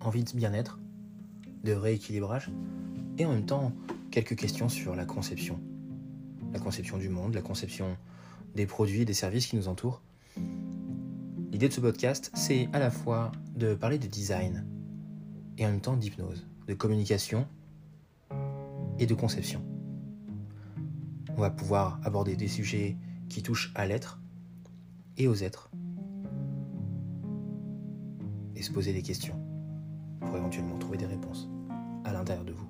envie de bien-être, de rééquilibrage, et en même temps quelques questions sur la conception. La conception du monde, la conception des produits et des services qui nous entourent. L'idée de ce podcast, c'est à la fois de parler de design et en même temps d'hypnose, de communication et de conception. On va pouvoir aborder des sujets qui touchent à l'être et aux êtres et se poser des questions pour éventuellement trouver des réponses à l'intérieur de vous.